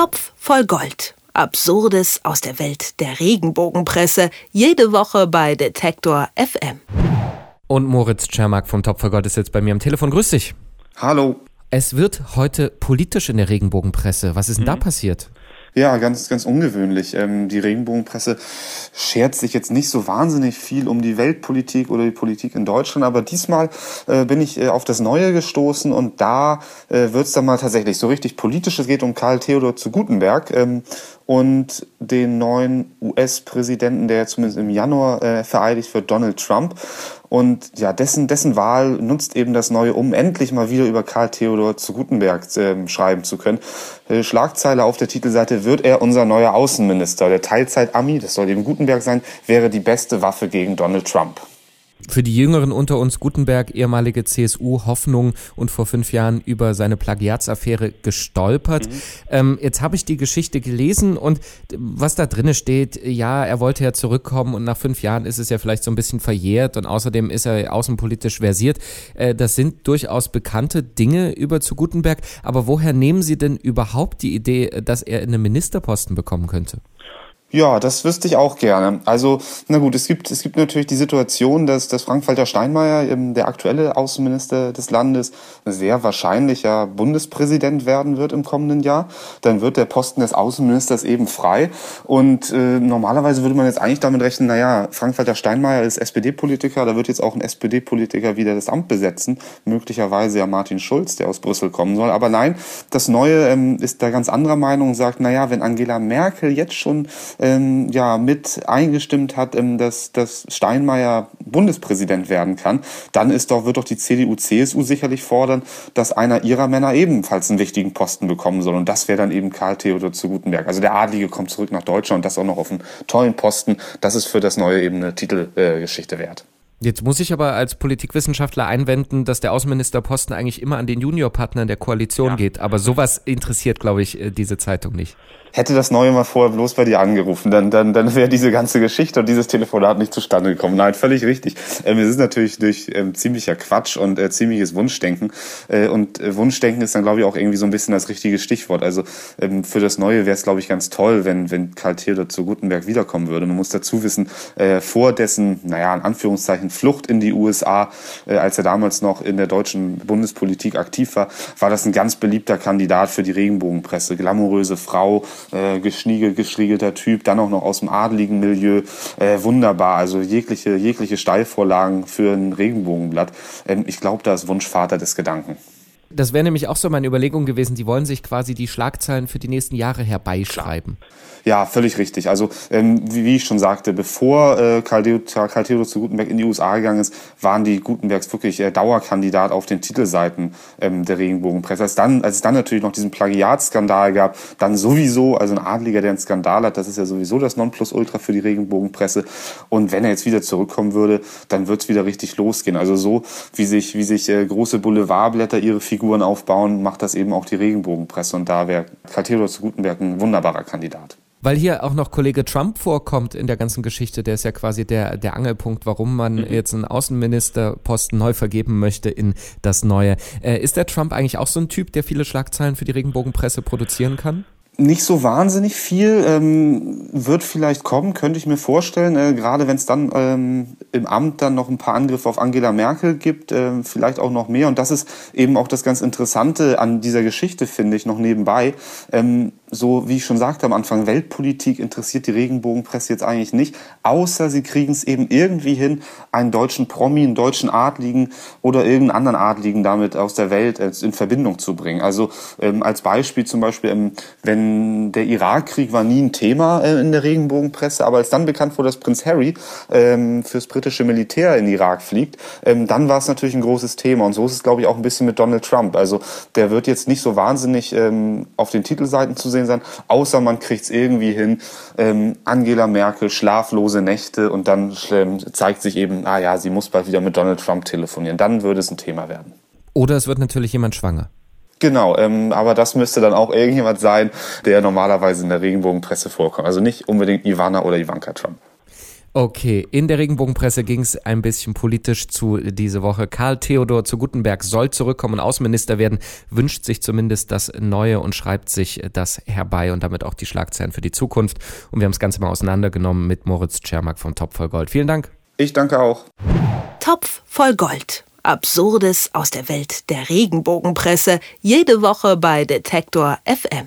Topf voll Gold. Absurdes aus der Welt der Regenbogenpresse. Jede Woche bei Detektor FM. Und Moritz Czermak vom Topf voll Gold ist jetzt bei mir am Telefon. Grüß dich. Hallo. Es wird heute politisch in der Regenbogenpresse. Was ist denn mhm. da passiert? Ja, ganz, ganz ungewöhnlich. Ähm, die Regenbogenpresse schert sich jetzt nicht so wahnsinnig viel um die Weltpolitik oder die Politik in Deutschland, aber diesmal äh, bin ich äh, auf das Neue gestoßen und da äh, wird es dann mal tatsächlich so richtig politisch. Es geht um Karl Theodor zu Gutenberg ähm, und den neuen US-Präsidenten, der zumindest im Januar äh, vereidigt wird, Donald Trump. Und ja, dessen, dessen Wahl nutzt eben das Neue, um endlich mal wieder über Karl Theodor zu Gutenberg äh, schreiben zu können. Äh, Schlagzeile auf der Titelseite, wird er unser neuer Außenminister? Der Teilzeit-Ami, das soll eben Gutenberg sein, wäre die beste Waffe gegen Donald Trump. Für die Jüngeren unter uns Gutenberg, ehemalige CSU-Hoffnung und vor fünf Jahren über seine Plagiatsaffäre gestolpert. Mhm. Ähm, jetzt habe ich die Geschichte gelesen und was da drinne steht, ja, er wollte ja zurückkommen und nach fünf Jahren ist es ja vielleicht so ein bisschen verjährt und außerdem ist er außenpolitisch versiert. Äh, das sind durchaus bekannte Dinge über zu Gutenberg, aber woher nehmen Sie denn überhaupt die Idee, dass er einen Ministerposten bekommen könnte? Ja, das wüsste ich auch gerne. Also, na gut, es gibt, es gibt natürlich die Situation, dass, dass Frank-Walter Steinmeier, der aktuelle Außenminister des Landes, sehr wahrscheinlicher Bundespräsident werden wird im kommenden Jahr. Dann wird der Posten des Außenministers eben frei. Und äh, normalerweise würde man jetzt eigentlich damit rechnen, naja, Frank-Walter Steinmeier ist SPD-Politiker, da wird jetzt auch ein SPD-Politiker wieder das Amt besetzen. Möglicherweise ja Martin Schulz, der aus Brüssel kommen soll. Aber nein, das Neue ähm, ist da ganz anderer Meinung und sagt, naja, wenn Angela Merkel jetzt schon ähm, ja, mit eingestimmt hat, ähm, dass, dass Steinmeier Bundespräsident werden kann, dann ist doch, wird doch die CDU, CSU sicherlich fordern, dass einer ihrer Männer ebenfalls einen wichtigen Posten bekommen soll. Und das wäre dann eben Karl Theodor zu Gutenberg. Also der Adlige kommt zurück nach Deutschland und das auch noch auf einen tollen Posten. Das ist für das neue eben eine Titelgeschichte äh, wert. Jetzt muss ich aber als Politikwissenschaftler einwenden, dass der Außenministerposten eigentlich immer an den Juniorpartner der Koalition ja. geht. Aber sowas interessiert, glaube ich, äh, diese Zeitung nicht hätte das Neue mal vorher bloß bei dir angerufen, dann, dann, dann wäre diese ganze Geschichte und dieses Telefonat nicht zustande gekommen. Nein, völlig richtig. Ähm, es ist natürlich durch ähm, ziemlicher Quatsch und äh, ziemliches Wunschdenken. Äh, und äh, Wunschdenken ist dann, glaube ich, auch irgendwie so ein bisschen das richtige Stichwort. Also ähm, für das Neue wäre es, glaube ich, ganz toll, wenn, wenn Karl Theodor zu Gutenberg wiederkommen würde. Man muss dazu wissen, äh, vor dessen, naja, in Anführungszeichen, Flucht in die USA, äh, als er damals noch in der deutschen Bundespolitik aktiv war, war das ein ganz beliebter Kandidat für die Regenbogenpresse. Glamouröse Frau, äh, geschniegelt, geschriegelter Typ, dann auch noch aus dem adligen Milieu, äh, wunderbar, also jegliche, jegliche Steilvorlagen für ein Regenbogenblatt. Ähm, ich glaube, da ist Wunschvater des Gedanken. Das wäre nämlich auch so meine Überlegung gewesen. Die wollen sich quasi die Schlagzeilen für die nächsten Jahre herbeischreiben. Ja, völlig richtig. Also ähm, wie, wie ich schon sagte, bevor äh, Karl, Karl Theodor zu Gutenberg in die USA gegangen ist, waren die Gutenbergs wirklich äh, Dauerkandidat auf den Titelseiten ähm, der Regenbogenpresse. Als, dann, als es dann natürlich noch diesen Plagiatskandal gab, dann sowieso, also ein Adliger, der einen Skandal hat, das ist ja sowieso das Nonplusultra für die Regenbogenpresse. Und wenn er jetzt wieder zurückkommen würde, dann wird es wieder richtig losgehen. Also so, wie sich, wie sich äh, große Boulevardblätter ihre Figuren aufbauen, macht das eben auch die Regenbogenpresse. Und da wäre Karl Theodor zu Gutenberg ein wunderbarer Kandidat. Weil hier auch noch Kollege Trump vorkommt in der ganzen Geschichte, der ist ja quasi der, der Angelpunkt, warum man mhm. jetzt einen Außenministerposten neu vergeben möchte in das Neue. Äh, ist der Trump eigentlich auch so ein Typ, der viele Schlagzeilen für die Regenbogenpresse produzieren kann? Nicht so wahnsinnig viel. Ähm, wird vielleicht kommen, könnte ich mir vorstellen. Äh, gerade wenn es dann ähm, im Amt dann noch ein paar Angriffe auf Angela Merkel gibt, äh, vielleicht auch noch mehr. Und das ist eben auch das ganz Interessante an dieser Geschichte, finde ich, noch nebenbei. Ähm, so wie ich schon sagte am Anfang, Weltpolitik interessiert die Regenbogenpresse jetzt eigentlich nicht, außer sie kriegen es eben irgendwie hin, einen deutschen Promi, einen deutschen Adligen oder irgendeinen anderen Adligen damit aus der Welt äh, in Verbindung zu bringen. Also ähm, als Beispiel zum Beispiel, ähm, wenn der Irakkrieg war nie ein Thema äh, in der Regenbogenpresse, aber als dann bekannt wurde, dass Prinz Harry ähm, fürs britische Militär in Irak fliegt, ähm, dann war es natürlich ein großes Thema. Und so ist es, glaube ich, auch ein bisschen mit Donald Trump. Also der wird jetzt nicht so wahnsinnig ähm, auf den Titelseiten zu sehen sehen sein, außer man kriegt es irgendwie hin. Ähm, Angela Merkel, schlaflose Nächte und dann ähm, zeigt sich eben, ah ja, sie muss bald wieder mit Donald Trump telefonieren. Dann würde es ein Thema werden. Oder es wird natürlich jemand schwanger. Genau, ähm, aber das müsste dann auch irgendjemand sein, der normalerweise in der Regenbogenpresse vorkommt. Also nicht unbedingt Ivana oder Ivanka Trump. Okay, in der Regenbogenpresse ging es ein bisschen politisch zu diese Woche. Karl Theodor zu Gutenberg soll zurückkommen und Außenminister werden, wünscht sich zumindest das Neue und schreibt sich das herbei und damit auch die Schlagzeilen für die Zukunft. Und wir haben das Ganze mal auseinandergenommen mit Moritz Czermak vom Topf voll Gold. Vielen Dank. Ich danke auch. Topf voll Gold. Absurdes aus der Welt der Regenbogenpresse. Jede Woche bei Detektor FM.